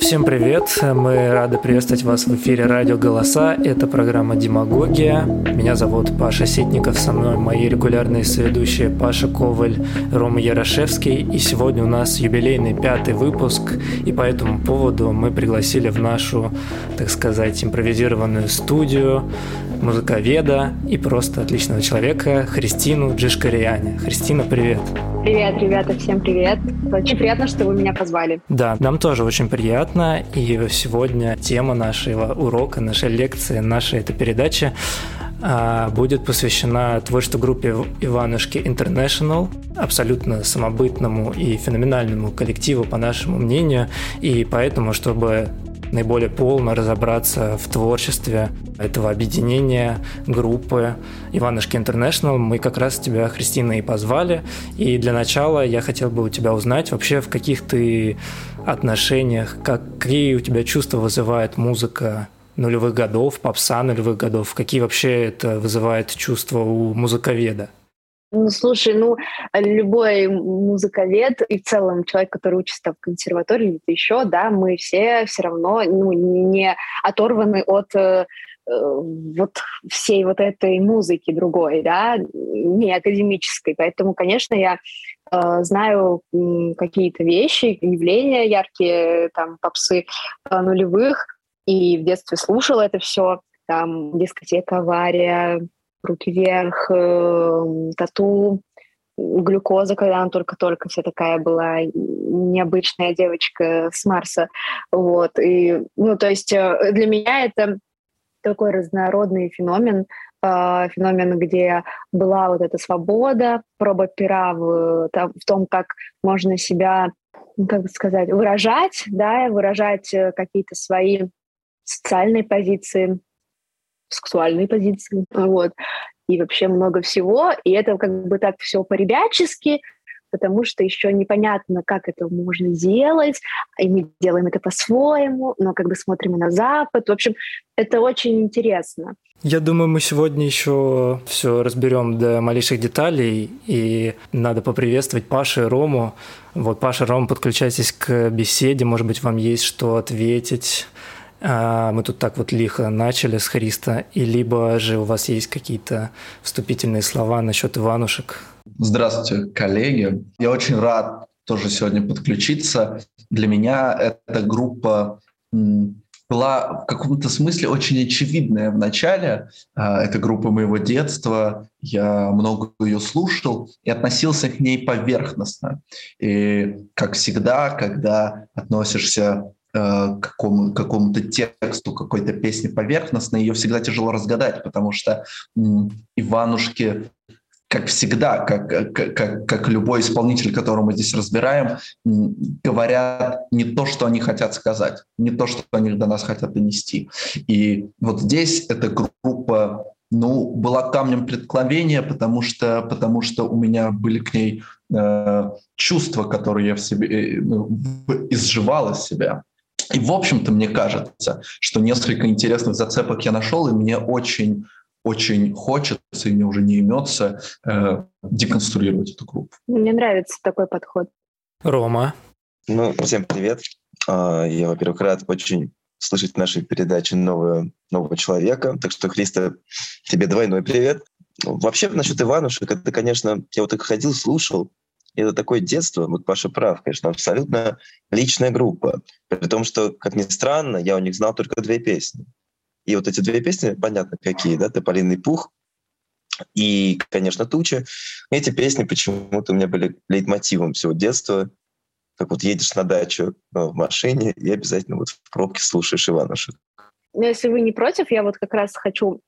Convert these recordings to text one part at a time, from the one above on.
Всем привет! Мы рады приветствовать вас в эфире «Радио Голоса». Это программа «Демагогия». Меня зовут Паша Ситников, со мной мои регулярные соведущие Паша Коваль, Рома Ярошевский. И сегодня у нас юбилейный пятый выпуск, и по этому поводу мы пригласили в нашу, так сказать, импровизированную студию музыковеда и просто отличного человека Христину Джишкариане. Христина, привет! Привет, ребята, всем привет. Очень приятно, что вы меня позвали. Да, нам тоже очень приятно. И сегодня тема нашего урока, нашей лекции, нашей этой передачи а, будет посвящена творчеству группе Иванушки International, абсолютно самобытному и феноменальному коллективу, по нашему мнению. И поэтому, чтобы наиболее полно разобраться в творчестве этого объединения группы Иванушки Интернешнл. Мы как раз тебя, Христина, и позвали. И для начала я хотел бы у тебя узнать вообще, в каких ты отношениях, какие у тебя чувства вызывает музыка нулевых годов, попса нулевых годов, какие вообще это вызывает чувства у музыковеда? Ну, слушай, ну, любой музыковед и в целом человек, который учится в консерватории или еще, да, мы все все равно ну, не оторваны от э, вот всей вот этой музыки другой, да, не академической. Поэтому, конечно, я э, знаю какие-то вещи, явления яркие, там, попсы э, нулевых, и в детстве слушала это все, там, дискотека «Авария», руки вверх, э, тату, глюкоза, когда она только-только вся такая была необычная девочка с Марса. Вот. И, ну, то есть э, для меня это такой разнородный феномен, э, феномен, где была вот эта свобода, проба пера в, в том, как можно себя, ну, как сказать, выражать, да, выражать какие-то свои социальные позиции, сексуальные позиции, вот, и вообще много всего, и это как бы так все по-ребячески, потому что еще непонятно, как это можно делать, и мы делаем это по-своему, но как бы смотрим на Запад. В общем, это очень интересно. Я думаю, мы сегодня еще все разберем до малейших деталей, и надо поприветствовать Пашу и Рому. Вот, Паша, Рома, подключайтесь к беседе, может быть, вам есть что ответить мы тут так вот лихо начали с Христа, и либо же у вас есть какие-то вступительные слова насчет Иванушек? Здравствуйте, коллеги. Я очень рад тоже сегодня подключиться. Для меня эта группа была в каком-то смысле очень очевидная в начале. А, это группа моего детства. Я много ее слушал и относился к ней поверхностно. И, как всегда, когда относишься Э, какому, какому-то тексту какой-то песни поверхностно, ее всегда тяжело разгадать, потому что Иванушки как всегда, как, как, как любой исполнитель, которого мы здесь разбираем, говорят не то, что они хотят сказать, не то, что они до нас хотят донести. И вот здесь эта группа ну, была камнем преткновения, потому что, потому что у меня были к ней э, чувства, которые я в себе э, ну, изживала из себя. И, в общем-то, мне кажется, что несколько интересных зацепок я нашел, и мне очень очень хочется, и мне уже не имется э, деконструировать эту группу. Мне нравится такой подход. Рома. Ну, всем привет. А, я, во-первых, рад очень слышать в нашей передаче нового, нового человека. Так что, Христа, тебе двойной привет. Вообще, насчет Иванушек, это, конечно, я вот так ходил, слушал, это такое детство, вот Паша прав, конечно, абсолютно личная группа. При том, что, как ни странно, я у них знал только две песни. И вот эти две песни, понятно, какие, да, «Тополиный пух» и, конечно, «Туча». Эти песни почему-то у меня были лейтмотивом всего детства. Как вот едешь на дачу э, в машине и обязательно вот в пробке слушаешь Иванушек. Ну, если вы не против, я вот как раз хочу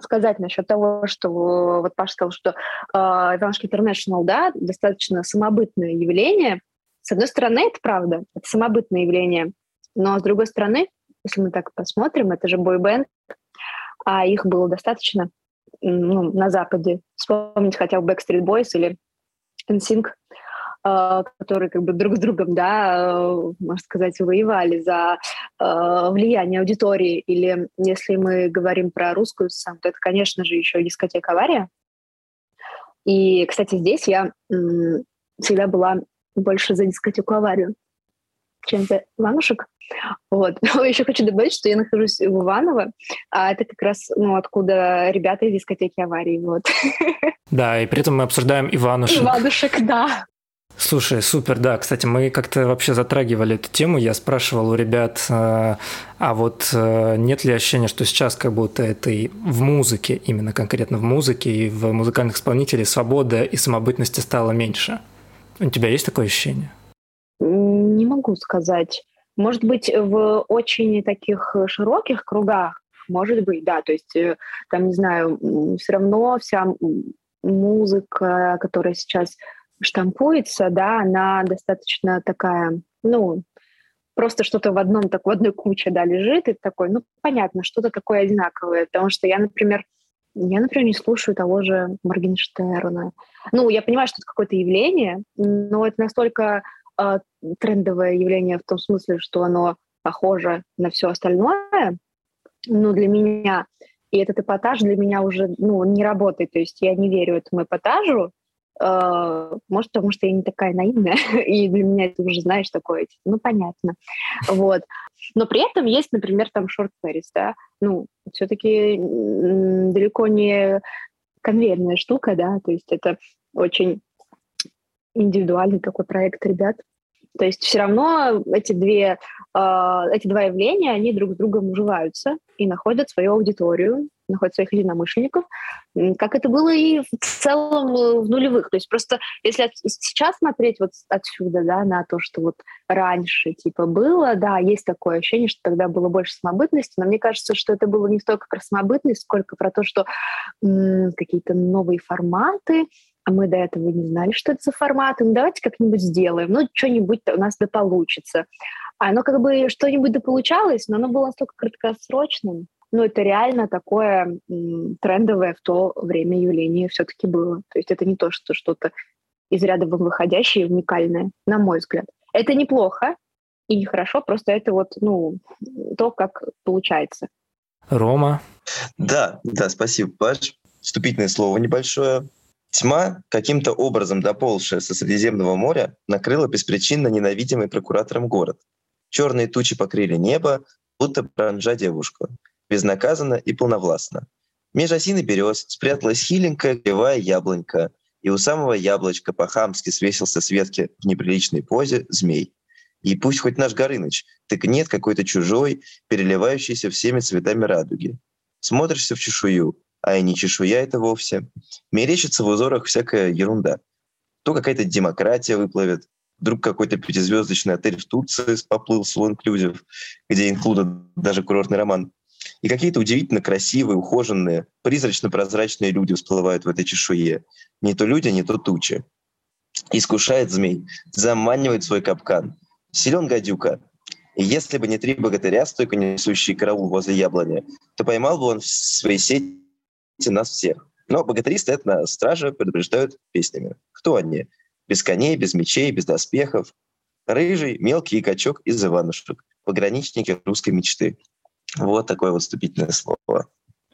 сказать насчет того, что вот Паша сказал, что э, Иванушки International, да, достаточно самобытное явление. С одной стороны, это правда, это самобытное явление, но с другой стороны, если мы так посмотрим, это же бойбенд, а их было достаточно ну, на Западе. Вспомнить хотя бы Backstreet Boys или NSYNC, Э, которые как бы друг с другом, да, э, можно сказать, воевали за э, влияние аудитории. Или если мы говорим про русскую сцену, то это, конечно же, еще дискотека «Авария». И, кстати, здесь я всегда была больше за дискотеку «Аварию». чем-то Иванушек. Вот. Но еще хочу добавить, что я нахожусь в Иваново, а это как раз ну, откуда ребята из дискотеки аварии. Вот. Да, и при этом мы обсуждаем Иванушек. Иванушек, да. Слушай, супер, да. Кстати, мы как-то вообще затрагивали эту тему. Я спрашивал у ребят, э, а вот э, нет ли ощущения, что сейчас как будто это и в музыке, именно конкретно в музыке и в музыкальных исполнителей свобода и самобытности стало меньше? У тебя есть такое ощущение? Не могу сказать. Может быть, в очень таких широких кругах, может быть, да. То есть, э, там, не знаю, все равно вся музыка, которая сейчас штампуется, да, она достаточно такая, ну, просто что-то в одном, так в одной куче, да, лежит, и такой, ну, понятно, что-то такое одинаковое, потому что я, например, я, например, не слушаю того же Моргенштерна. Ну, я понимаю, что это какое-то явление, но это настолько э, трендовое явление в том смысле, что оно похоже на все остальное, ну, для меня. И этот эпатаж для меня уже, ну, не работает. То есть я не верю этому эпатажу, может, потому что я не такая наивная, и для меня это уже, знаешь, такое, типа, ну, понятно. Вот. Но при этом есть, например, там шорт Пэрис, да, ну, все-таки далеко не конвейерная штука, да, то есть это очень индивидуальный такой проект ребят. То есть все равно эти, две, э, эти два явления, они друг с другом уживаются и находят свою аудиторию, находят своих единомышленников, как это было и в целом э, в нулевых. То есть просто если сейчас смотреть вот отсюда, да, на то, что вот раньше типа было, да, есть такое ощущение, что тогда было больше самобытности, но мне кажется, что это было не столько про самобытность, сколько про то, что м- какие-то новые форматы, а мы до этого не знали, что это за форматы, ну давайте как-нибудь сделаем, ну что-нибудь у нас да получится. А оно как бы что-нибудь да получалось, но оно было настолько краткосрочным, ну это реально такое м, трендовое в то время явление все-таки было. То есть это не то, что что-то из ряда вон выходящее, уникальное, на мой взгляд. Это неплохо и нехорошо, просто это вот, ну, то, как получается. Рома? Да, да, спасибо, Паш. Вступительное слово небольшое. Тьма, каким-то образом доползшая со Средиземного моря, накрыла беспричинно ненавидимый прокуратором город. Черные тучи покрыли небо, будто пронжа девушку. Безнаказанно и полновластно. Меж осин и берез спряталась хиленькая кривая яблонька, и у самого яблочка по-хамски свесился с ветки в неприличной позе змей. И пусть хоть наш Горыныч тыкнет какой-то чужой, переливающийся всеми цветами радуги. Смотришься в чешую, а и не чешуя это вовсе. Мерещится в узорах всякая ерунда. То какая-то демократия выплывет, вдруг какой-то пятизвездочный отель в Турции поплыл с инклюзив, где инклюда даже курортный роман. И какие-то удивительно красивые, ухоженные, призрачно-прозрачные люди всплывают в этой чешуе. Не то люди, не то тучи. Искушает змей, заманивает свой капкан. Силен гадюка. И если бы не три богатыря, стойко несущие караул возле яблони, то поймал бы он в своей сети нас всех. Но богатыри стоят на страже, предупреждают песнями. Кто они? Без коней, без мечей, без доспехов. Рыжий, мелкий качок из Иванушек. Пограничники русской мечты. Вот такое вот вступительное слово.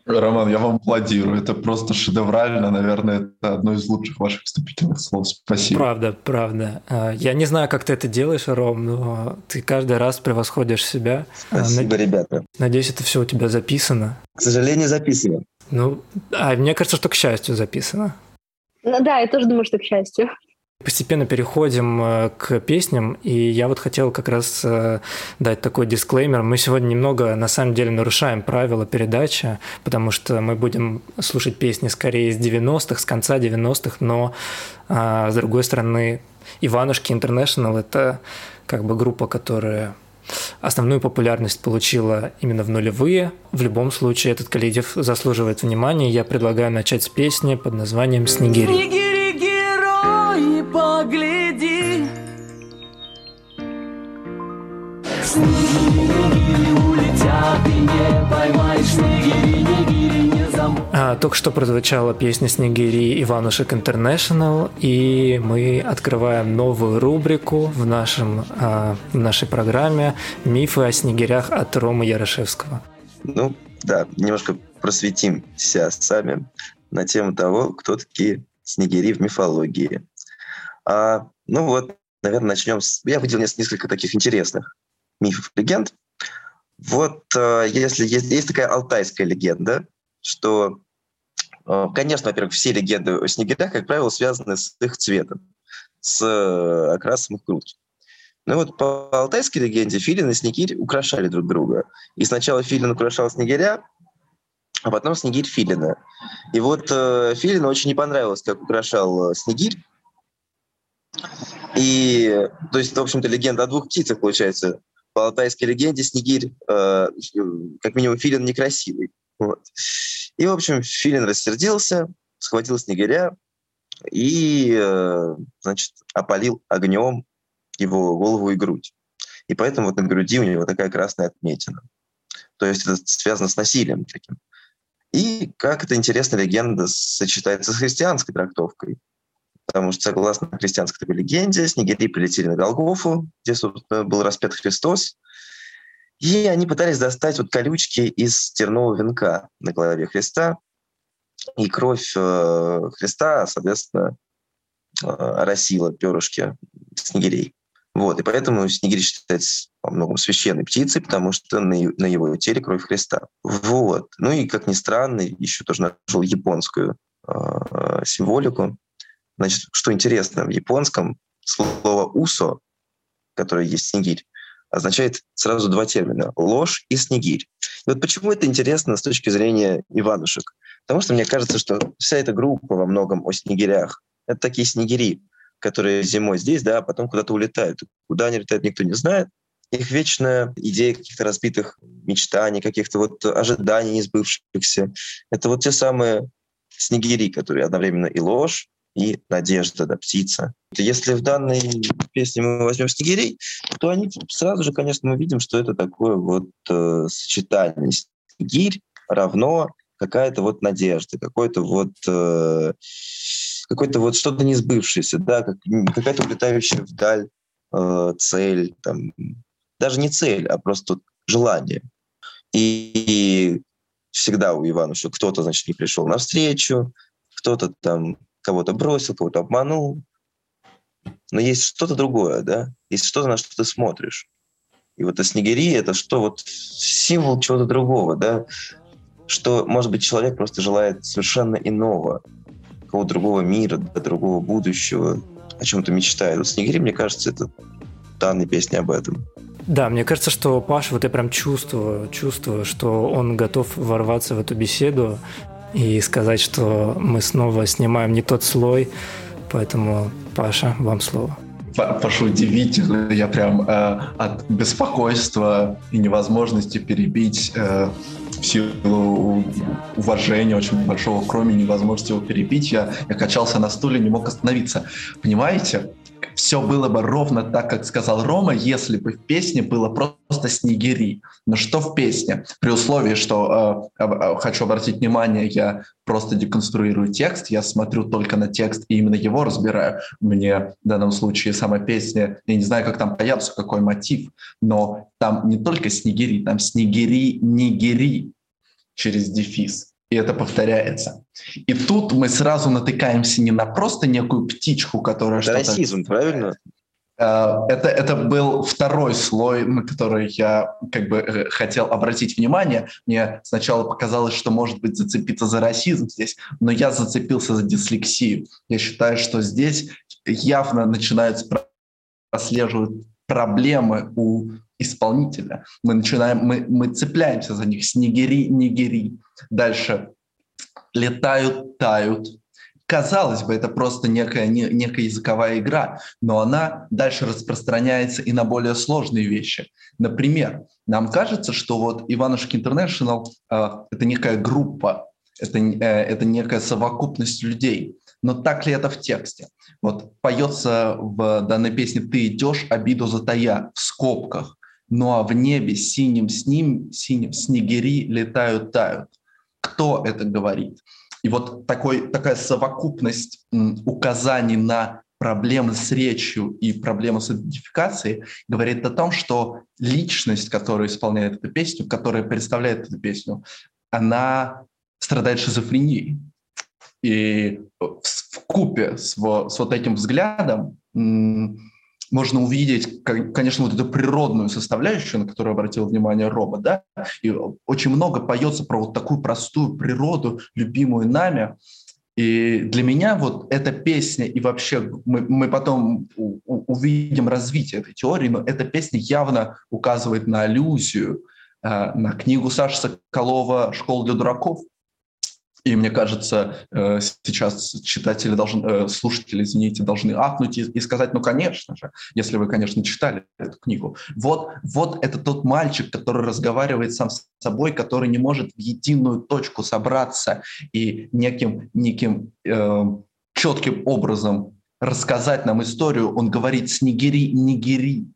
Роман, я вам аплодирую. Это просто шедеврально. Наверное, это одно из лучших ваших вступительных слов. Спасибо. Правда, правда. А, я не знаю, как ты это делаешь, Ром, но ты каждый раз превосходишь себя. А, Спасибо, Над... ребята. Надеюсь, это все у тебя записано. К сожалению, записано. Ну, а мне кажется, что к счастью записано. Ну да, я тоже думаю, что к счастью. Постепенно переходим э, к песням, и я вот хотел как раз э, дать такой дисклеймер. Мы сегодня немного, на самом деле, нарушаем правила передачи, потому что мы будем слушать песни скорее из 90-х, с конца 90-х, но, а, с другой стороны, Иванушки International – это как бы группа, которая основную популярность получила именно в нулевые. В любом случае, этот коллектив заслуживает внимания. Я предлагаю начать с песни под названием «Снегири». Снегири, герои, погляди, Снегири, улетят, и не поймаешь Снегири, не а, только что прозвучала песня «Снегири» Иванушек Интернешнл, и мы открываем новую рубрику в, нашем, а, в нашей программе «Мифы о снегирях» от Ромы Ярошевского. Ну, да, немножко просветимся сами на тему того, кто такие снегири в мифологии. А, ну вот, наверное, начнем с... Я выделил несколько таких интересных мифов, легенд. Вот э, если есть, есть такая алтайская легенда, что, э, конечно, во-первых, все легенды о снегирях, как правило, связаны с их цветом, с э, окрасом их грудь. Ну вот по алтайской легенде Филин и Снегирь украшали друг друга. И сначала Филин украшал Снегиря, а потом Снегирь Филина. И вот э, Филину очень не понравилось, как украшал э, Снегирь. И, то есть, в общем-то, легенда о двух птицах, получается. По алтайской легенде Снегирь, э, как минимум, Филин некрасивый. Вот. И, в общем, Филин рассердился, схватил Снегиря и, э, значит, опалил огнем его голову и грудь. И поэтому вот на груди у него такая красная отметина. То есть это связано с насилием таким. И как эта интересная легенда сочетается с христианской трактовкой. Потому что, согласно христианской такой легенде, снегири прилетели на Голгофу, где, собственно, был распят Христос, и они пытались достать вот колючки из тернового венка на голове Христа, и кровь э, Христа, соответственно, э, оросила перышки снегирей. Вот, и поэтому снегирь считается во многом священной птицей, потому что на, на его теле кровь Христа. Вот. Ну и, как ни странно, еще тоже нашел японскую э, символику. Значит, что интересно, в японском слово «усо», которое есть снегирь, означает сразу два термина — ложь и снегирь. И вот почему это интересно с точки зрения Иванушек? Потому что мне кажется, что вся эта группа во многом о снегирях — это такие снегири, которые зимой здесь, да, а потом куда-то улетают. Куда они летают, никто не знает. Их вечная идея каких-то разбитых мечтаний, каких-то вот ожиданий не сбывшихся. Это вот те самые снегири, которые одновременно и ложь, и надежда, да, птица. Если в данной песне мы возьмем снегирей, то они сразу же, конечно, мы видим, что это такое вот э, сочетание снегирь равно какая-то вот надежда, какой-то вот э, какой-то вот что-то не сбывшееся, да, как, какая-то улетающая вдаль э, цель, там, даже не цель, а просто желание. И, и всегда у Ивана, что кто-то, значит, не пришел навстречу, кто-то там кого-то бросил, кого-то обманул. Но есть что-то другое, да? Есть что-то, на что ты смотришь. И вот снегири — это что? Вот символ чего-то другого, да? Что, может быть, человек просто желает совершенно иного, какого-то другого мира, другого будущего, о чем-то мечтает. Вот «Снегири», мне кажется, это данная песня об этом. Да, мне кажется, что Паша, вот я прям чувствую, чувствую, что он готов ворваться в эту беседу и сказать, что мы снова снимаем не тот слой. Поэтому, Паша, вам слово. Паша удивительно. Я прям э, от беспокойства и невозможности перебить э, в силу уважения очень большого, кроме невозможности его перебить, я, я качался на стуле, не мог остановиться. Понимаете? Все было бы ровно так, как сказал Рома, если бы в песне было просто снегири. Но что в песне? При условии, что э, э, хочу обратить внимание, я просто деконструирую текст, я смотрю только на текст и именно его разбираю. Мне в данном случае сама песня, я не знаю, как там появится, какой мотив, но там не только снегири, там снегири-нигери через дефис и это повторяется. И тут мы сразу натыкаемся не на просто некую птичку, которая это что-то... расизм, правильно? Э, это, это был второй слой, на который я как бы э, хотел обратить внимание. Мне сначала показалось, что может быть зацепиться за расизм здесь, но я зацепился за дислексию. Я считаю, что здесь явно начинаются прослеживать проблемы у исполнителя. Мы начинаем, мы, мы цепляемся за них. Снегири, нигери. Дальше летают, тают. Казалось бы, это просто некая, не, некая языковая игра, но она дальше распространяется и на более сложные вещи. Например, нам кажется, что вот Иванушки Интернешнл это некая группа, это, э, это некая совокупность людей. Но так ли это в тексте? Вот поется в данной песне «Ты идешь, обиду затая» в скобках. Ну а в небе синим с ним, синим снегири летают, тают. Кто это говорит? И вот такой, такая совокупность указаний на проблемы с речью и проблемы с идентификацией говорит о том, что личность, которая исполняет эту песню, которая представляет эту песню, она страдает шизофренией. И в, купе с, с вот этим взглядом можно увидеть, конечно, вот эту природную составляющую, на которую обратил внимание Рома, да, и очень много поется про вот такую простую природу, любимую нами, и для меня вот эта песня, и вообще мы, мы потом у, у, увидим развитие этой теории, но эта песня явно указывает на аллюзию, э, на книгу Саши Соколова «Школа для дураков», и мне кажется, э, сейчас читатели должны, э, слушатели, извините, должны ахнуть и сказать, ну, конечно же, если вы, конечно, читали эту книгу. Вот, вот это тот мальчик, который разговаривает сам с собой, который не может в единую точку собраться и неким, неким э, четким образом рассказать нам историю. Он говорит «снегири, нигери»,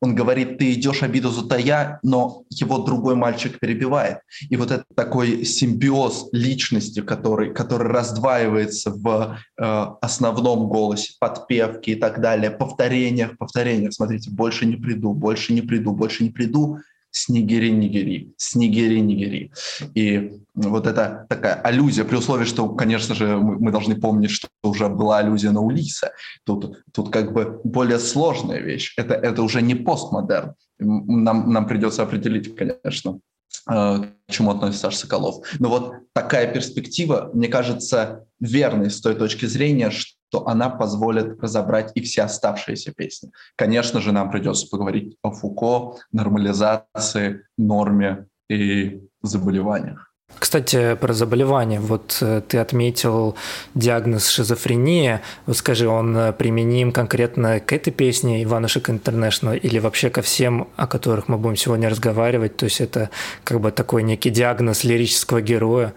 он говорит, ты идешь обиду затая, но его другой мальчик перебивает. И вот это такой симбиоз личности, который, который раздваивается в э, основном голосе, подпевке и так далее, повторениях, повторениях. Смотрите, больше не приду, больше не приду, больше не приду снегири-нигери, снегири-нигери. И вот это такая аллюзия, при условии, что, конечно же, мы, мы должны помнить, что уже была аллюзия на Улиса. Тут, тут как бы более сложная вещь. Это, это уже не постмодерн. Нам, нам придется определить, конечно, Э, к чему относится Саша Соколов. Но вот такая перспектива, мне кажется, верной с той точки зрения, что она позволит разобрать и все оставшиеся песни. Конечно же, нам придется поговорить о Фуко, нормализации, норме и заболеваниях. Кстати, про заболевание. Вот э, ты отметил диагноз шизофрения. Вот скажи, он э, применим конкретно к этой песне Иванушек Интернешнл или вообще ко всем, о которых мы будем сегодня разговаривать? То есть это как бы такой некий диагноз лирического героя?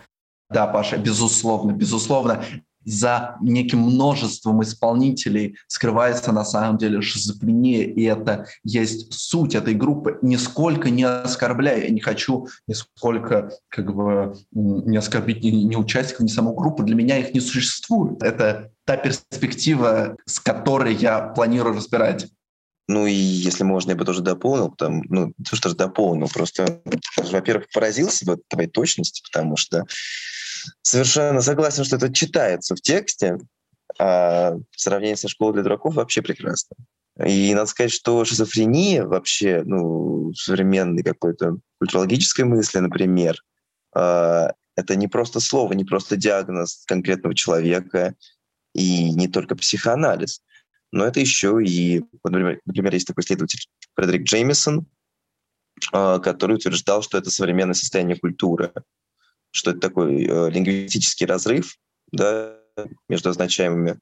Да, Паша, безусловно, безусловно за неким множеством исполнителей скрывается на самом деле шизофрения, и это есть суть этой группы. Нисколько не оскорбляя, я не хочу нисколько как бы не оскорбить ни, ни участников, ни саму группу, для меня их не существует. Это та перспектива, с которой я планирую разбирать ну и если можно, я бы тоже дополнил, там, ну, то, что же дополнил, просто, во-первых, поразился бы твоей точности, потому что совершенно согласен, что это читается в тексте, а сравнение со школой для дураков вообще прекрасно. И надо сказать, что шизофрения вообще, ну, современной какой-то культурологической мысли, например, а, это не просто слово, не просто диагноз конкретного человека и не только психоанализ, но это еще и, например, например есть такой исследователь Фредерик Джеймисон, а, который утверждал, что это современное состояние культуры что это такой э, лингвистический разрыв да, между означаемыми,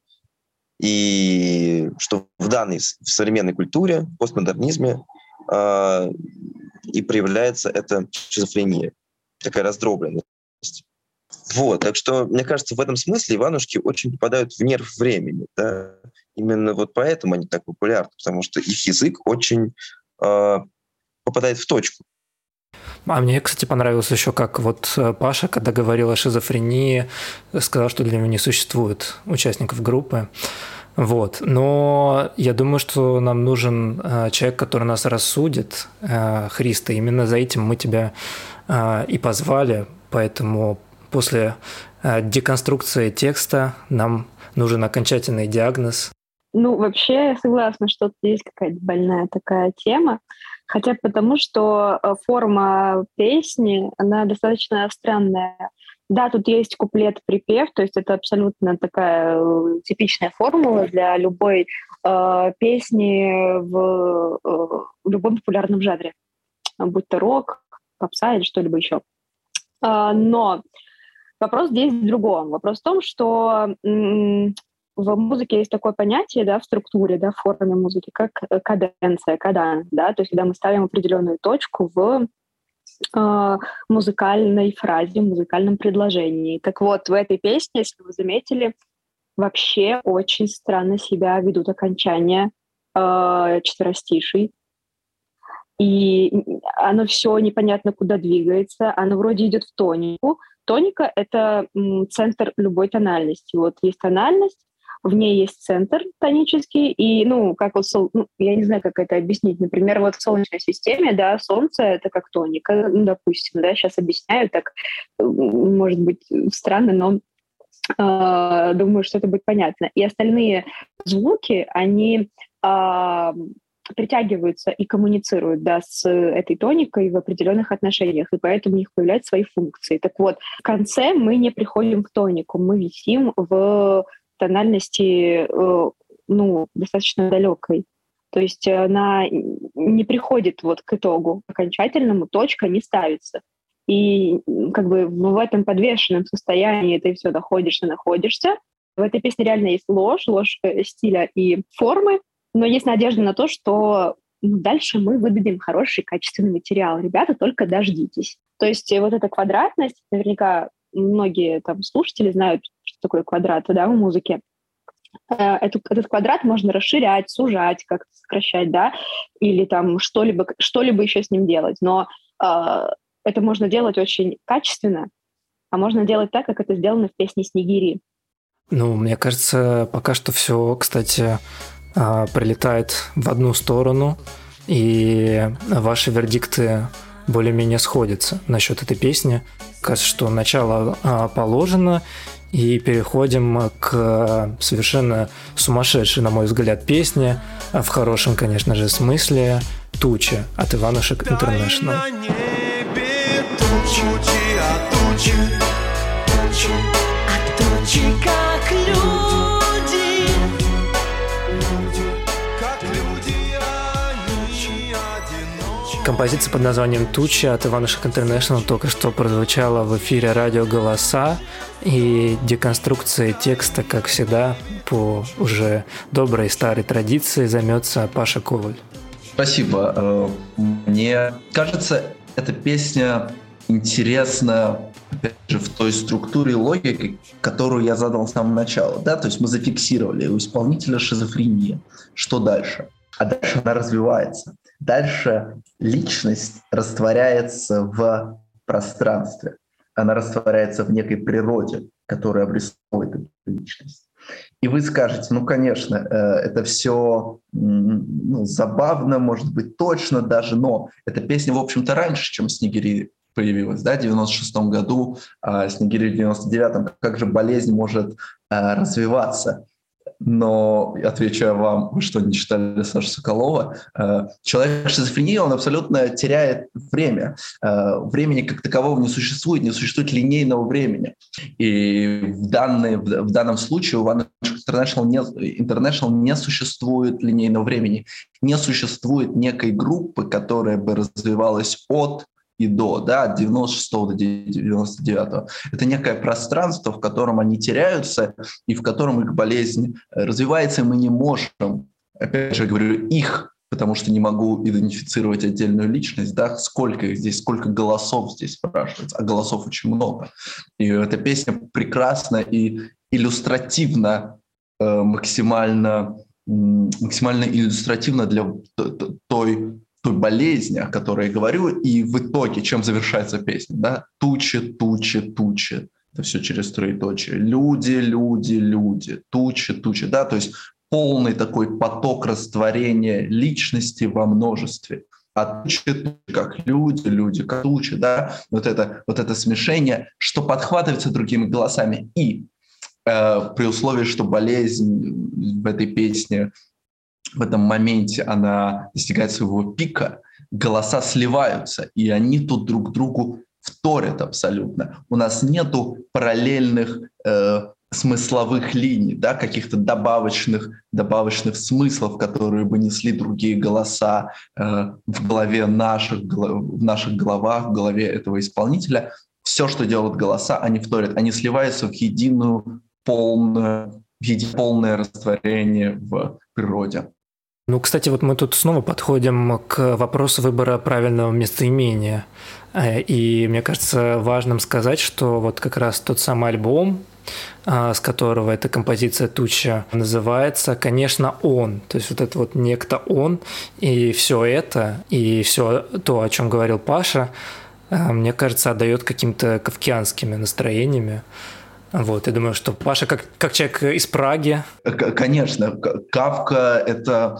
и что в данной в современной культуре, в постмодернизме э, и проявляется эта шизофрения, такая раздробленность. Вот, так что, мне кажется, в этом смысле Иванушки очень попадают в нерв времени. Да? Именно вот поэтому они так популярны, потому что их язык очень э, попадает в точку. А мне, кстати, понравилось еще, как вот э, Паша, когда говорил о шизофрении, сказал, что для него не существует участников группы. Вот. Но я думаю, что нам нужен э, человек, который нас рассудит, э, Христа. Именно за этим мы тебя и позвали. Поэтому после деконструкции текста нам нужен окончательный диагноз. Ну, вообще, я согласна, что есть какая-то больная такая тема. Хотя потому, что э, форма песни, она достаточно странная. Да, тут есть куплет-припев, то есть это абсолютно такая э, типичная формула для любой э, песни в, э, в любом популярном жанре, будь то рок, попса или что-либо еще. Э, но вопрос здесь в другом. Вопрос в том, что в музыке есть такое понятие, да, в структуре, да, в форме музыки, как э, каденция, каданс, да, то есть когда мы ставим определенную точку в э, музыкальной фразе, музыкальном предложении. Так вот, в этой песне, если вы заметили, вообще очень странно себя ведут окончания э, четверостишей. И оно все непонятно куда двигается, оно вроде идет в тонику. Тоника — это центр любой тональности. Вот есть тональность, в ней есть центр тонический, и, ну, как вот, ну, я не знаю, как это объяснить. Например, вот в Солнечной системе, да, Солнце — это как тоника, ну, допустим, да, сейчас объясняю, так, может быть, странно, но э, думаю, что это будет понятно. И остальные звуки, они э, притягиваются и коммуницируют да, с этой тоникой в определенных отношениях, и поэтому у них появляются свои функции. Так вот, в конце мы не приходим в тонику, мы висим в тональности э, ну, достаточно далекой. То есть она не приходит вот к итогу окончательному, точка не ставится. И как бы в этом подвешенном состоянии ты все находишься, находишься. В этой песне реально есть ложь, ложь э, стиля и формы, но есть надежда на то, что ну, дальше мы выдадим хороший, качественный материал. Ребята, только дождитесь. То есть вот эта квадратность, наверняка многие там слушатели знают, что такое квадрат да, в музыке. Э, эту, этот квадрат можно расширять, сужать, как-то сокращать, да, или там что-либо, что-либо еще с ним делать. Но э, это можно делать очень качественно, а можно делать так, как это сделано в песне «Снегири». Ну, мне кажется, пока что все, кстати, а, прилетает в одну сторону, и ваши вердикты более-менее сходятся насчет этой песни. Кажется, что начало а, положено, и переходим к совершенно сумасшедшей, на мой взгляд, песне, в хорошем, конечно же, смысле «Тучи» от Иванушек Интернешнл Композиция под названием «Тучи» от Иванушек Интернешнл только что прозвучала в эфире радио «Голоса», и деконструкцией текста, как всегда, по уже доброй старой традиции займется Паша Коваль. Спасибо. Э, мне кажется, эта песня интересно, опять же, в той структуре логики, которую я задал с самого начала. Да? То есть мы зафиксировали у исполнителя шизофрения. Что дальше? А дальше она развивается. Дальше личность растворяется в пространстве. Она растворяется в некой природе, которая обрисовывает эту личность. И вы скажете, ну, конечно, э, это все ну, забавно, может быть, точно даже, но эта песня, в общем-то, раньше, чем «Снегири появилась, да, в 96 году, а Снегири в 99-м, как же болезнь может а, развиваться. Но, отвечаю вам, вы что, не читали Сашу Соколова? А, человек с шизофренией, он абсолютно теряет время. А, времени как такового не существует, не существует линейного времени. И в, данный, в данном случае у One International не, International не существует линейного времени. Не существует некой группы, которая бы развивалась от и до, да, от 96 до 99. Это некое пространство, в котором они теряются и в котором их болезнь э, развивается, и мы не можем, опять же говорю, их потому что не могу идентифицировать отдельную личность, да, сколько их здесь, сколько голосов здесь спрашивается, а голосов очень много. И эта песня прекрасна и иллюстративно э, максимально, максимально иллюстративно для той той болезни, о которой я говорю, и в итоге, чем завершается песня, да, тучи, тучи, тучи, это все через троеточие, люди, люди, люди, тучи, тучи, да, то есть полный такой поток растворения личности во множестве. А тучи, как люди, люди, как тучи, да, вот это, вот это смешение, что подхватывается другими голосами. И э, при условии, что болезнь в этой песне в этом моменте она достигает своего пика, голоса сливаются, и они тут друг другу вторят абсолютно. У нас нету параллельных э, смысловых линий, да, каких-то добавочных, добавочных смыслов, которые бы несли другие голоса э, в голове наших, в наших головах, в голове этого исполнителя. Все, что делают голоса, они вторят, они сливаются в единую полную, в единое полное растворение в природе. Ну, кстати, вот мы тут снова подходим к вопросу выбора правильного местоимения. Э, и мне кажется важным сказать, что вот как раз тот самый альбом, а, с которого эта композиция «Туча» называется, конечно, он. То есть вот это вот некто он, и все это, и все то, о чем говорил Паша, э, мне кажется, отдает каким-то кавкианскими настроениями. Вот, я думаю, что Паша, как, как человек из Праги... Конечно, Кавка — это...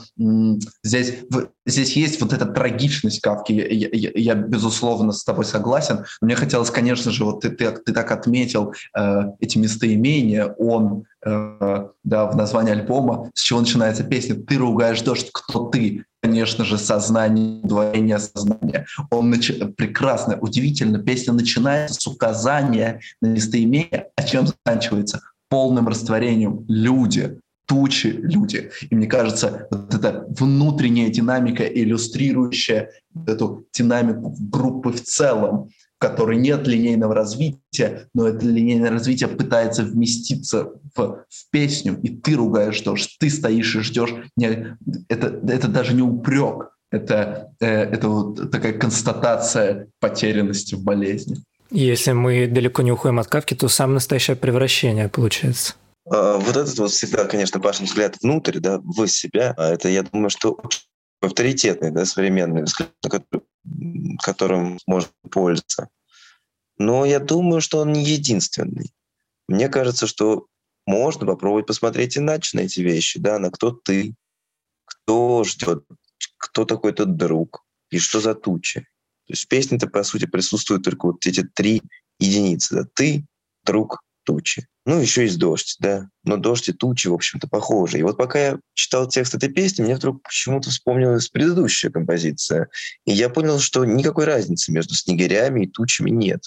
Здесь, здесь есть вот эта трагичность Кавки. Я, я, я, безусловно, с тобой согласен. Мне хотелось, конечно же, вот ты, ты, ты так отметил э, эти местоимения. Он, э, да, в названии альбома, с чего начинается песня «Ты ругаешь дождь, кто ты?» Конечно же, сознание, удвоение сознания. Он нач... прекрасно, удивительно. Песня начинается с указания на местоимение, а чем заканчивается? Полным растворением. Люди, тучи люди. И мне кажется, вот эта внутренняя динамика, иллюстрирующая эту динамику группы в целом, которой нет линейного развития, но это линейное развитие пытается вместиться в, в песню, и ты ругаешь дождь, ты стоишь и ждешь. Не, это, это даже не упрек, это, э, это вот такая констатация потерянности в болезни. Если мы далеко не уходим от кавки, то самое настоящее превращение получается. А, вот этот вот всегда, конечно, Пашин взгляд внутрь, да, в себя, а это, я думаю, что авторитетный, да, современный взгляд, которым можно пользоваться. Но я думаю, что он не единственный. Мне кажется, что можно попробовать посмотреть иначе на эти вещи, да, на кто ты, кто ждет, кто такой тот друг и что за тучи. То есть в песне-то, по сути, присутствуют только вот эти три единицы. Да? Ты, друг, тучи. Ну, еще есть дождь, да. Но дождь и тучи, в общем-то, похожи. И вот пока я читал текст этой песни, мне вдруг почему-то вспомнилась предыдущая композиция. И я понял, что никакой разницы между снегирями и тучами нет.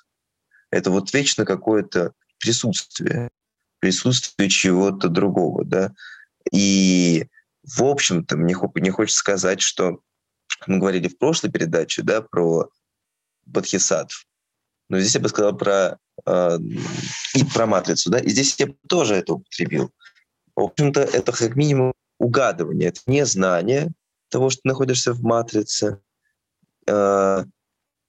Это вот вечно какое-то присутствие, присутствие чего-то другого, да. И, в общем-то, мне, мне хочется сказать, что мы говорили в прошлой передаче, да, про бодхисаттв. Но здесь я бы сказал про э, и про матрицу, да, и здесь я тоже это употребил. В общем-то, это как минимум угадывание, это не знание того, что ты находишься в матрице, э,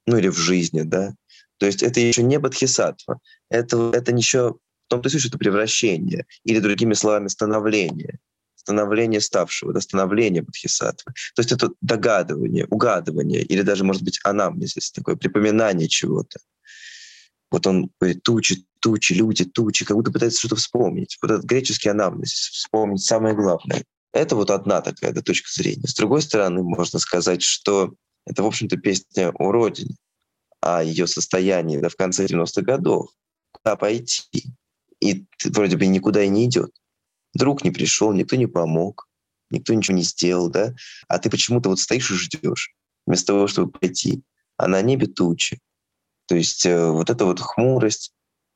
ну или в жизни, да. То есть это еще не бодхисаттва, это, это еще в том-то и это превращение, или другими словами, становление становление ставшего, да, становление бодхисаттвы. То есть это догадывание, угадывание, или даже, может быть, анамнезис, такое припоминание чего-то. Вот он говорит, тучи, тучи, люди, тучи, как будто пытается что-то вспомнить. Вот этот греческий анамнезис, вспомнить самое главное. Это вот одна такая да, точка зрения. С другой стороны, можно сказать, что это, в общем-то, песня о родине, о ее состоянии да, в конце 90-х годов. Куда пойти? И вроде бы никуда и не идет. Друг не пришел, никто не помог, никто ничего не сделал, да? А ты почему-то вот стоишь и ждешь, вместо того, чтобы пойти. А на небе тучи, то есть э, вот эта вот хмурость,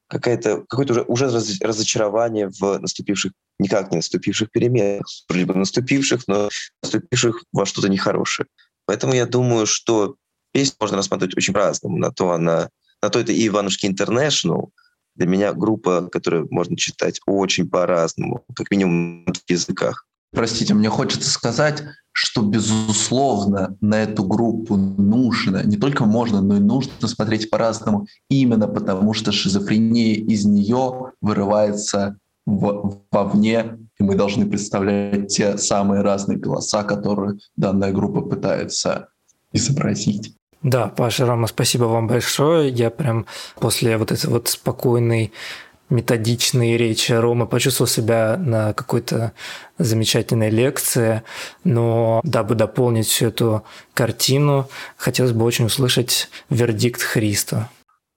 какая-то, какое-то уже, уже разочарование в наступивших, никак не наступивших переменах, либо наступивших, но наступивших во что-то нехорошее. Поэтому я думаю, что песню можно рассматривать очень по-разному. На то она, на то это и Иванушки Интернешнл, для меня группа, которую можно читать очень по-разному, как минимум в языках. Простите, мне хочется сказать, что, безусловно, на эту группу нужно, не только можно, но и нужно смотреть по-разному, именно потому что шизофрения из нее вырывается в, вовне, и мы должны представлять те самые разные голоса, которые данная группа пытается изобразить. Да, Паша, Рома, спасибо вам большое. Я прям после вот этой вот спокойной методичные речи. Ромы, почувствовал себя на какой-то замечательной лекции, но дабы дополнить всю эту картину, хотелось бы очень услышать вердикт Христа.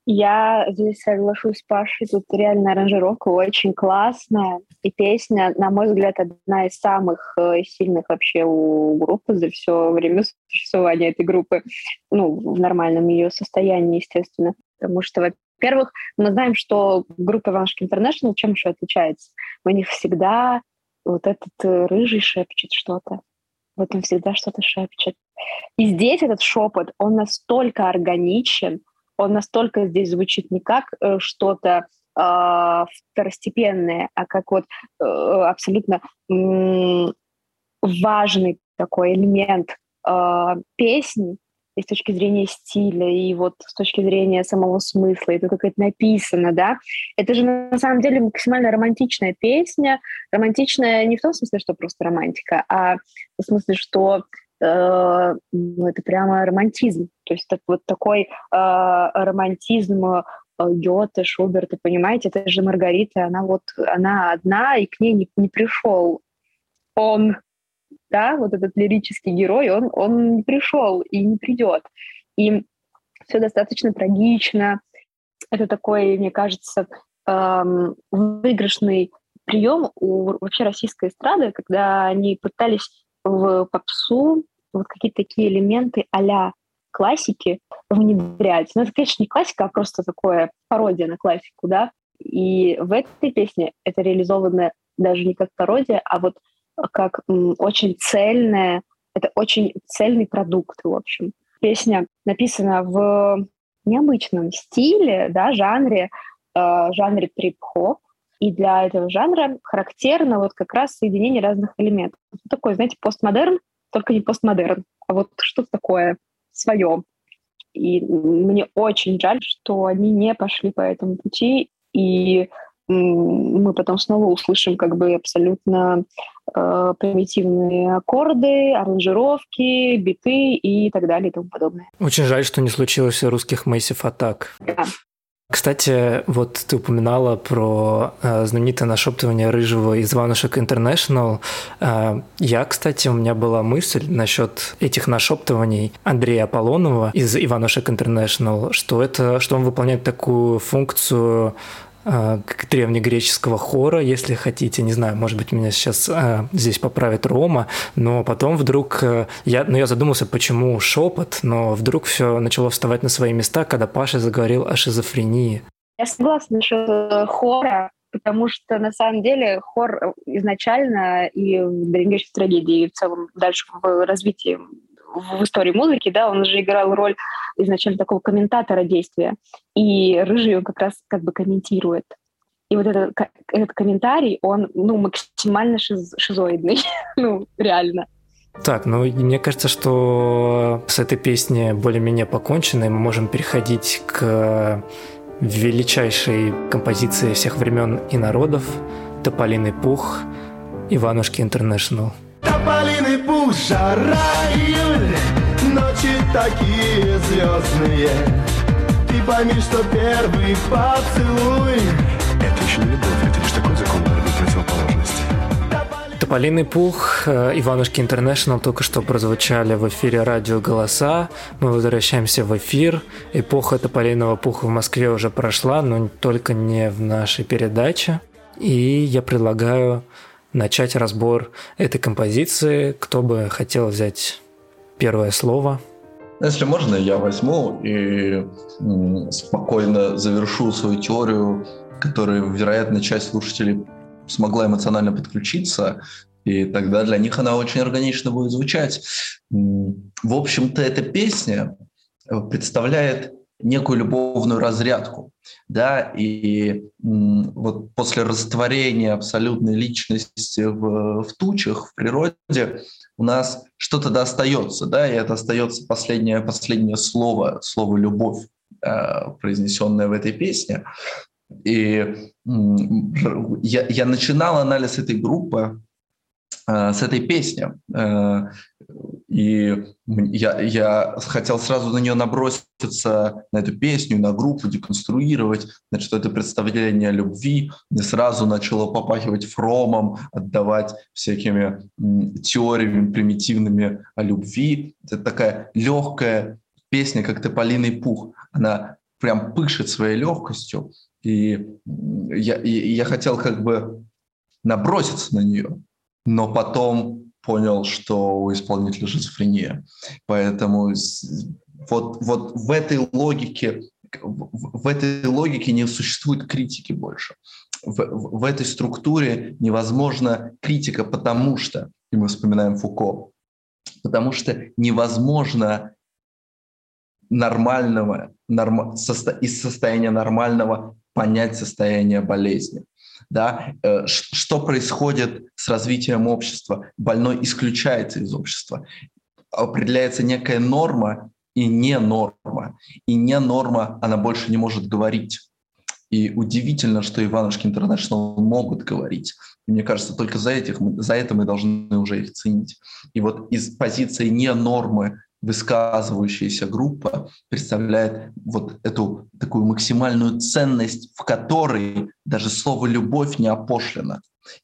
Я здесь соглашусь с Пашей, тут реально аранжировка очень классная, и песня, на мой взгляд, одна из самых э, сильных вообще у группы за все время существования этой группы, ну, в нормальном ее состоянии, естественно, потому что, во-первых, мы знаем, что группа Иванушки International чем еще отличается? У них всегда вот этот э, рыжий шепчет что-то. Вот он всегда что-то шепчет. И здесь этот шепот, он настолько органичен, он настолько здесь звучит не как э, что-то э, второстепенное, а как вот э, абсолютно важный такой элемент э, песни, и с точки зрения стиля, и вот с точки зрения самого смысла, и то, как это написано, да. Это же на самом деле максимально романтичная песня. Романтичная не в том смысле, что просто романтика, а в смысле, что э, ну, это прямо романтизм. То есть так, вот такой э, романтизм Гёте, Шуберта, понимаете, это же Маргарита, она вот, она одна, и к ней не, не пришел он, да, вот этот лирический герой, он, он не пришел и не придет. И все достаточно трагично. Это такой, мне кажется, эм, выигрышный прием у вообще российской эстрады, когда они пытались в попсу вот какие-то такие элементы а классики внедрять. Ну, это, конечно, не классика, а просто такое пародия на классику, да. И в этой песне это реализовано даже не как пародия, а вот как очень цельная, это очень цельный продукт, в общем. Песня написана в необычном стиле, да, жанре, э, жанре трип-хоп, и для этого жанра характерно вот как раз соединение разных элементов. Такой, знаете, постмодерн, только не постмодерн, а вот что-то такое свое. И мне очень жаль, что они не пошли по этому пути, и мы потом снова услышим как бы абсолютно э, примитивные аккорды, аранжировки, биты и так далее и тому подобное. Очень жаль, что не случилось русских Massive Attack. Да. Кстати, вот ты упоминала про э, знаменитое нашептывание Рыжего из Иванушек International. Э, я, кстати, у меня была мысль насчет этих нашептываний Андрея Аполлонова из Иванушек International, что это, что он выполняет такую функцию Э, древнегреческого хора, если хотите. Не знаю, может быть, меня сейчас э, здесь поправит Рома, но потом вдруг э, я, ну, я задумался, почему шепот, но вдруг все начало вставать на свои места, когда Паша заговорил о шизофрении. Я согласна насчет хора, потому что на самом деле хор изначально и в древнегреческой трагедии, и в целом дальше в развитии в истории музыки, да, он же играл роль изначально такого комментатора действия, и Рыжий он как раз как бы комментирует. И вот этот, этот комментарий, он ну, максимально шиз, шизоидный, ну, реально. Так, ну мне кажется, что с этой песни более-менее покончено, и мы можем переходить к величайшей композиции всех времен и народов «Тополиный пух» Иванушки Интернешнл. Тополиный пух, жара, ночи такие звездные. Ты пойми, что первый поцелуй Это еще не любовь, это лишь такой закон противоположности. Тополиный пух, э, Иванушки Интернешнл только что прозвучали в эфире радио «Голоса». Мы возвращаемся в эфир. Эпоха тополиного пуха в Москве уже прошла, но только не в нашей передаче. И я предлагаю начать разбор этой композиции. Кто бы хотел взять первое слово? Ну, если можно, я возьму и спокойно завершу свою теорию, которой, вероятно, часть слушателей смогла эмоционально подключиться, и тогда для них она очень органично будет звучать. В общем-то, эта песня представляет некую любовную разрядку, да, и вот после растворения абсолютной личности в, в тучах, в природе, у нас что-то достается, да, и это остается последнее, последнее слово, слово «любовь», э, произнесенное в этой песне. И я, я начинал анализ этой группы Э, с этой песни. И я, я хотел сразу на нее наброситься, на эту песню, на группу, деконструировать, значит, что это представление о любви. Мне сразу начало попахивать фромом, отдавать всякими теориями примитивными о любви. Это такая легкая песня, как «Тополиный пух». Она прям пышет своей легкостью. И я, и я хотел как бы наброситься на нее, но потом понял, что у исполнителя шизофрения. Поэтому вот, вот в этой логике в этой логике не существует критики больше. В, в, этой структуре невозможна критика, потому что, и мы вспоминаем Фуко, потому что невозможно нормального, норм, состо, из состояния нормального понять состояние болезни. Да? Э, что происходит с развитием общества? Больной исключается из общества. Определяется некая норма и не норма. И не норма, она больше не может говорить. И удивительно, что Иванушки Интернешнл могут говорить. И мне кажется, только за, этих, за это мы должны уже их ценить. И вот из позиции не нормы высказывающаяся группа представляет вот эту такую максимальную ценность, в которой даже слово «любовь» не опошлено.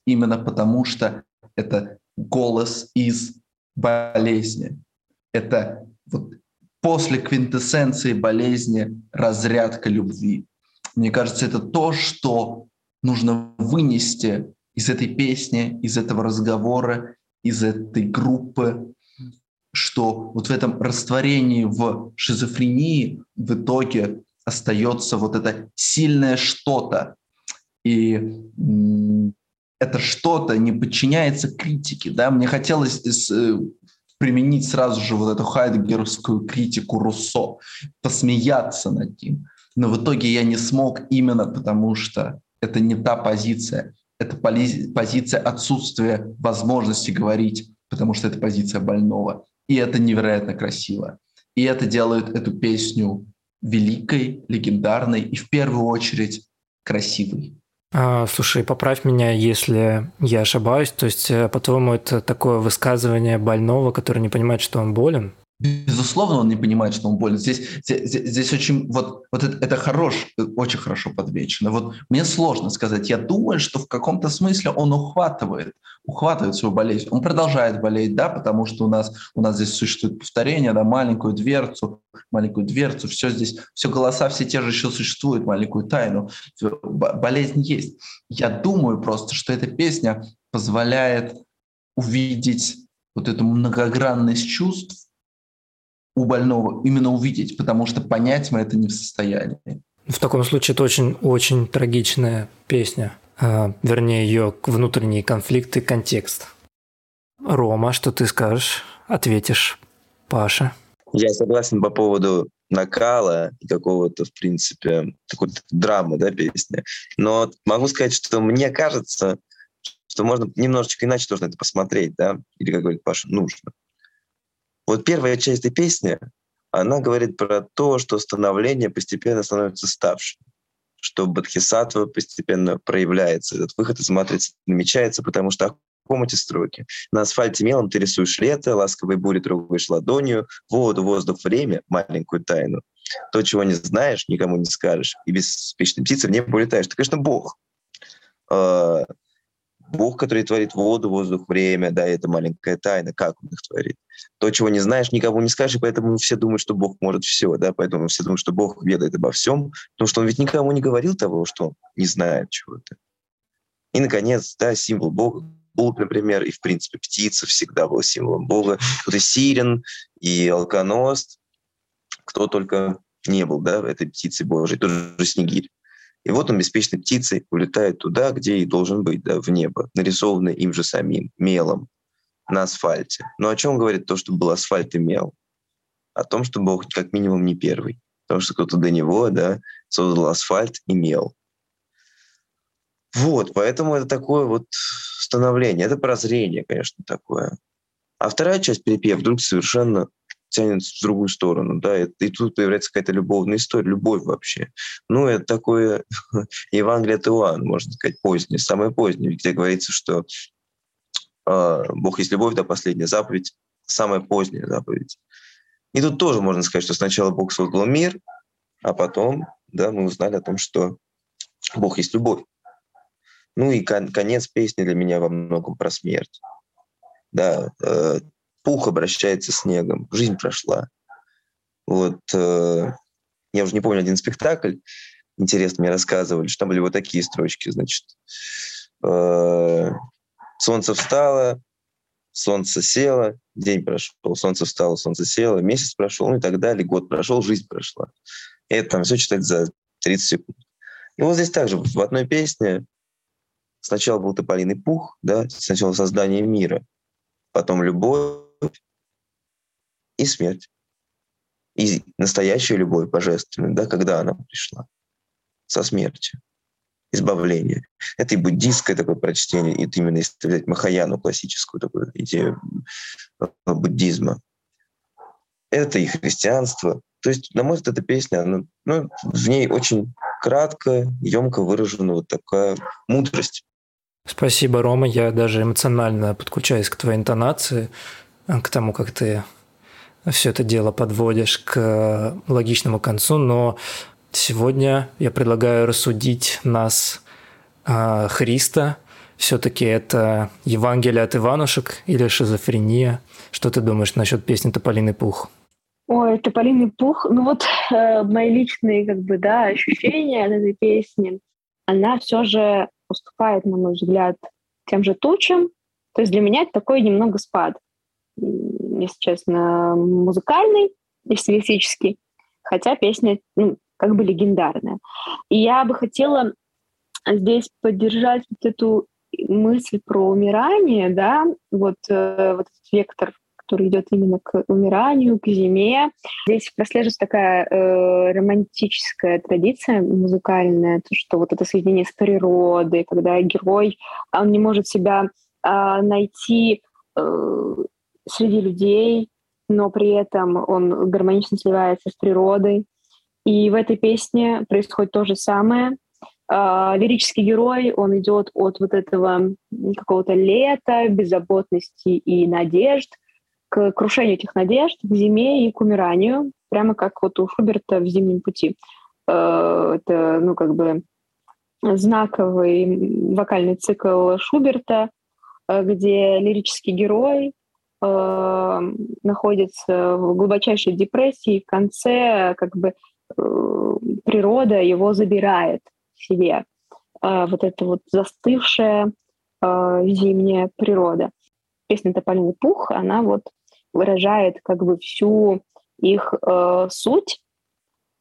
Именно потому что это голос из болезни. Это вот после квинтэссенции болезни разрядка любви. Мне кажется, это то, что нужно вынести из этой песни, из этого разговора, из этой группы, что вот в этом растворении в шизофрении в итоге остается вот это сильное что-то. И это что-то не подчиняется критике. Да? Мне хотелось э, применить сразу же вот эту хайдегеровскую критику Руссо, посмеяться над ним. Но в итоге я не смог именно потому, что это не та позиция. Это позиция отсутствия возможности говорить, потому что это позиция больного. И это невероятно красиво. И это делает эту песню великой, легендарной и в первую очередь красивой. А, слушай, поправь меня, если я ошибаюсь. То есть, э, по-твоему, это такое высказывание больного, который не понимает, что он болен? Безусловно, он не понимает, что он болен. Здесь, здесь, здесь очень, вот, вот это, это хорош, очень хорошо подвечено. Вот мне сложно сказать. Я думаю, что в каком-то смысле он ухватывает, ухватывает свою болезнь. Он продолжает болеть, да, потому что у нас, у нас здесь существует повторение, да, маленькую дверцу, маленькую дверцу, все здесь, все голоса все те же еще существуют, маленькую тайну. Болезнь есть. Я думаю просто, что эта песня позволяет увидеть вот эту многогранность чувств, у больного именно увидеть, потому что понять мы это не в состоянии. В таком случае это очень-очень трагичная песня, а, вернее ее внутренние конфликты, контекст. Рома, что ты скажешь? Ответишь Паша. Я согласен по поводу накала и какого-то, в принципе, такой драмы, да, песни. Но могу сказать, что мне кажется, что можно немножечко иначе тоже на это посмотреть, да, или, как говорит Паша, нужно. Вот первая часть этой песни, она говорит про то, что становление постепенно становится ставшим, что Бодхисаттва постепенно проявляется, этот выход из матрицы намечается, потому что каком эти строки? На асфальте мелом ты рисуешь лето, ласковой бури трогаешь ладонью, воду, воздух, время, маленькую тайну. То, чего не знаешь, никому не скажешь, и беспечной птицы в небо улетаешь. Ты, конечно, Бог. Бог, который творит воду, воздух, время, да, это маленькая тайна, как он их творит. То, чего не знаешь, никому не скажешь, и поэтому все думают, что Бог может все, да, поэтому все думают, что Бог ведает обо всем, потому что он ведь никому не говорил того, что он не знает чего-то. И, наконец, да, символ Бога, Голубь, например, и, в принципе, птица всегда была символом Бога. Вот и Сирен, и Алконост, кто только не был, да, этой птицей Божией, тоже Снегирь. И вот он беспечной птицей улетает туда, где и должен быть, да, в небо, нарисованный им же самим, мелом, на асфальте. Но о чем говорит то, что был асфальт и мел? О том, что Бог как минимум не первый. Потому что кто-то до него да, создал асфальт и мел. Вот, поэтому это такое вот становление, это прозрение, конечно, такое. А вторая часть перепев вдруг совершенно тянет в другую сторону, да, и, и тут появляется какая-то любовная история, любовь вообще. Ну, это такое Евангелие от Иоанна, можно сказать, позднее, самое позднее, где говорится, что э, Бог есть любовь, да, последняя заповедь, самая поздняя заповедь. И тут тоже можно сказать, что сначала Бог создал мир, а потом, да, мы узнали о том, что Бог есть любовь. Ну и кон- конец песни для меня во многом про смерть. Да, э, пух обращается снегом, жизнь прошла. Вот э, я уже не помню один спектакль, интересно мне рассказывали, что там были вот такие строчки, значит. Э, солнце встало, солнце село, день прошел, солнце встало, солнце село, месяц прошел, ну и так далее, год прошел, жизнь прошла. И это там все читать за 30 секунд. И вот здесь также в одной песне сначала был тополиный пух, да, сначала создание мира, потом любовь, и смерть. И настоящая любовь божественная, да, когда она пришла? Со смертью. Избавление. Это и буддийское такое прочтение, и именно если взять Махаяну, классическую такую идею э, буддизма. Это и христианство. То есть, на мой взгляд, эта песня, она, ну, в ней очень кратко, емко выражена вот такая мудрость. Спасибо, Рома. Я даже эмоционально подключаюсь к твоей интонации, к тому, как ты все это дело подводишь к логичному концу, но сегодня я предлагаю рассудить нас э, Христа. Все-таки это Евангелие от Иванушек или шизофрения? Что ты думаешь насчет песни «Тополиный пух»? Ой, «Тополиный пух», ну вот э, мои личные как бы, да, ощущения от этой песни, она все же уступает, на мой взгляд, тем же тучам. То есть для меня это такой немного спад если честно, музыкальный и стилистический, хотя песня ну, как бы легендарная. И я бы хотела здесь поддержать вот эту мысль про умирание, да, вот, э, вот этот вектор, который идет именно к умиранию, к зиме. Здесь прослеживается такая э, романтическая традиция музыкальная, то, что вот это соединение с природой, когда герой, он не может себя э, найти среди людей, но при этом он гармонично сливается с природой. И в этой песне происходит то же самое. А, лирический герой, он идет от вот этого какого-то лета, беззаботности и надежд к крушению этих надежд, к зиме и к умиранию, прямо как вот у Шуберта в «Зимнем пути». А, это, ну, как бы знаковый вокальный цикл Шуберта, а, где лирический герой находится в глубочайшей депрессии, в конце как бы э, природа его забирает к себе. Э, вот эта вот застывшая э, зимняя природа. Песня «Тополиный пух», она вот выражает как бы всю их э, суть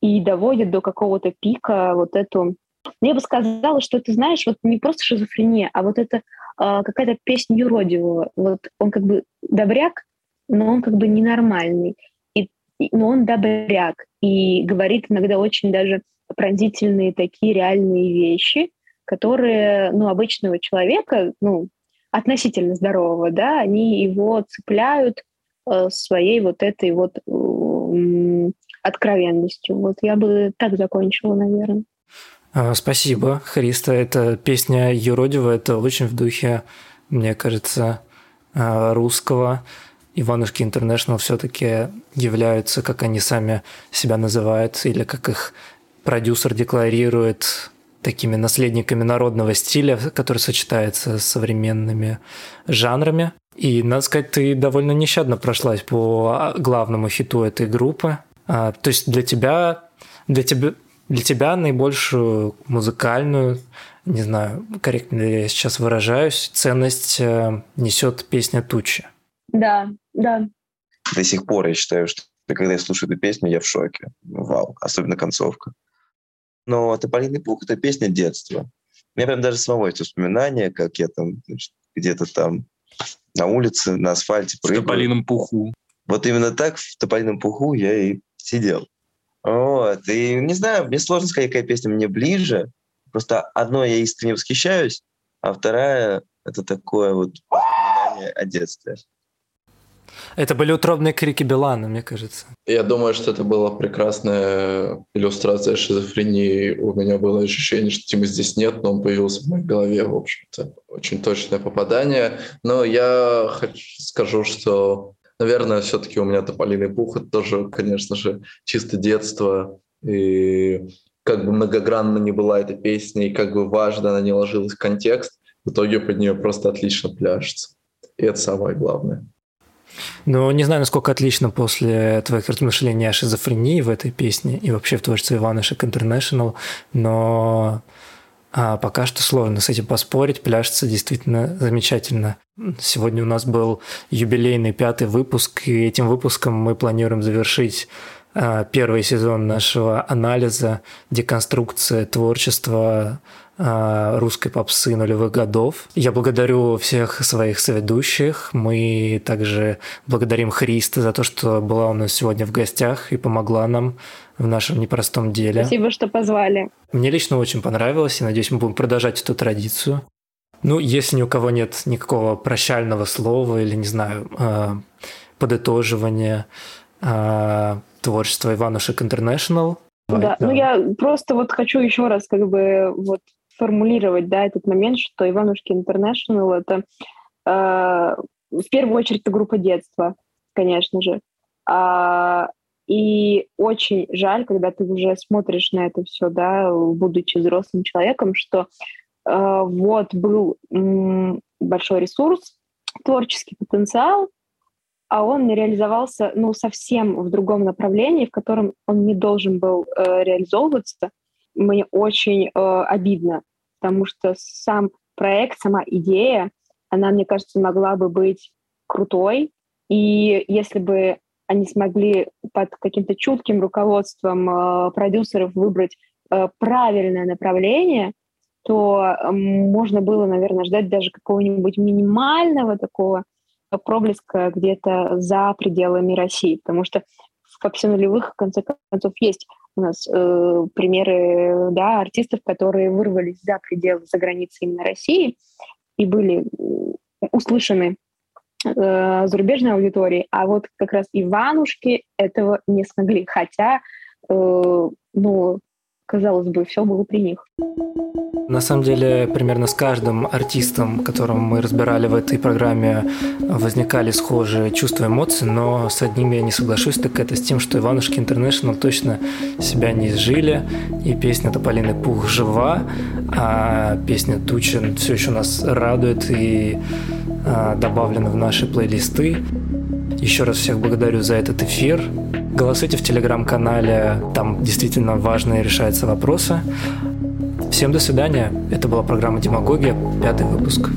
и доводит до какого-то пика вот эту... Я бы сказала, что ты знаешь, вот не просто шизофрения, а вот это какая-то песня юродивого. Вот он как бы добряк, но он как бы ненормальный. И, но он добряк и говорит иногда очень даже пронзительные такие реальные вещи, которые, ну, обычного человека, ну, относительно здорового, да, они его цепляют э, своей вот этой вот э, откровенностью. Вот я бы так закончила, наверное. А, спасибо, Христа. Эта песня юродивая, это очень в духе, мне кажется, а, русского. Иванушки Интернешнл все-таки являются, как они сами себя называют, или как их продюсер декларирует, такими наследниками народного стиля, который сочетается с современными жанрами. И, надо сказать, ты довольно нещадно прошлась по главному хиту этой группы. А, то есть для тебя, для тебя, для тебя наибольшую музыкальную, не знаю, корректно ли я сейчас выражаюсь, ценность э, несет песня «Тучи». Да, да. До сих пор я считаю, что когда я слушаю эту песню, я в шоке. Вау, особенно концовка. Но «Тополиный пух» — это песня детства. У меня прям даже самого есть воспоминания, как я там где-то там на улице, на асфальте прыгал. В тополином пуху. Вот именно так в тополином пуху я и сидел. Вот. И не знаю, мне сложно сказать, какая песня мне ближе. Просто одной я искренне восхищаюсь, а вторая — это такое вот воспоминание о детстве. Это были утробные крики Билана, мне кажется. Я думаю, что это была прекрасная иллюстрация шизофрении. У меня было ощущение, что Тима здесь нет, но он появился в моей голове, в общем-то. Очень точное попадание. Но я хочу, скажу, что Наверное, все-таки у меня тополиный пух, это тоже, конечно же, чисто детство. И как бы многогранно не была эта песня, и как бы важно она не ложилась в контекст, в итоге под нее просто отлично пляжется. И это самое главное. Ну, не знаю, насколько отлично после твоих размышлений о шизофрении в этой песне и вообще в творчестве Иванышек International, но а пока что сложно с этим поспорить. Пляжется действительно замечательно. Сегодня у нас был юбилейный пятый выпуск, и этим выпуском мы планируем завершить а, первый сезон нашего анализа, деконструкции творчества а, русской попсы нулевых годов. Я благодарю всех своих соведущих. Мы также благодарим Христа за то, что была у нас сегодня в гостях и помогла нам в нашем непростом деле. Спасибо, что позвали. Мне лично очень понравилось, и надеюсь, мы будем продолжать эту традицию. Ну, если ни у кого нет никакого прощального слова или, не знаю, э, подытоживания э, творчества Иванушек Интернешнл. Да, да, ну я просто вот хочу еще раз как бы вот формулировать, да, этот момент, что Иванушки Интернешнл — это э, в первую очередь это группа детства, конечно же. А, и очень жаль, когда ты уже смотришь на это все, да, будучи взрослым человеком, что э, вот был м, большой ресурс, творческий потенциал, а он не реализовался, ну, совсем в другом направлении, в котором он не должен был э, реализовываться. Мне очень э, обидно, потому что сам проект, сама идея, она, мне кажется, могла бы быть крутой. И если бы они смогли под каким-то чутким руководством э, продюсеров выбрать э, правильное направление, то э, можно было, наверное, ждать даже какого-нибудь минимального такого проблеска где-то за пределами России, потому что в попсе нулевых, в конце концов, есть у нас э, примеры да, артистов, которые вырвались за пределы, за границы именно России и были услышаны э, зарубежной аудитории, а вот как раз Иванушки этого не смогли, хотя, э, ну, казалось бы, все было при них. На самом деле, примерно с каждым артистом, которого мы разбирали в этой программе, возникали схожие чувства, эмоции, но с одним я не соглашусь, так это с тем, что Иванушки Интернешнл точно себя не изжили, и песня Тополиный Пух жива, а песня Тучин все еще нас радует и а, добавлена в наши плейлисты. Еще раз всех благодарю за этот эфир. Голосуйте в телеграм-канале, там действительно важные решаются вопросы. Всем до свидания. Это была программа «Демагогия», пятый выпуск.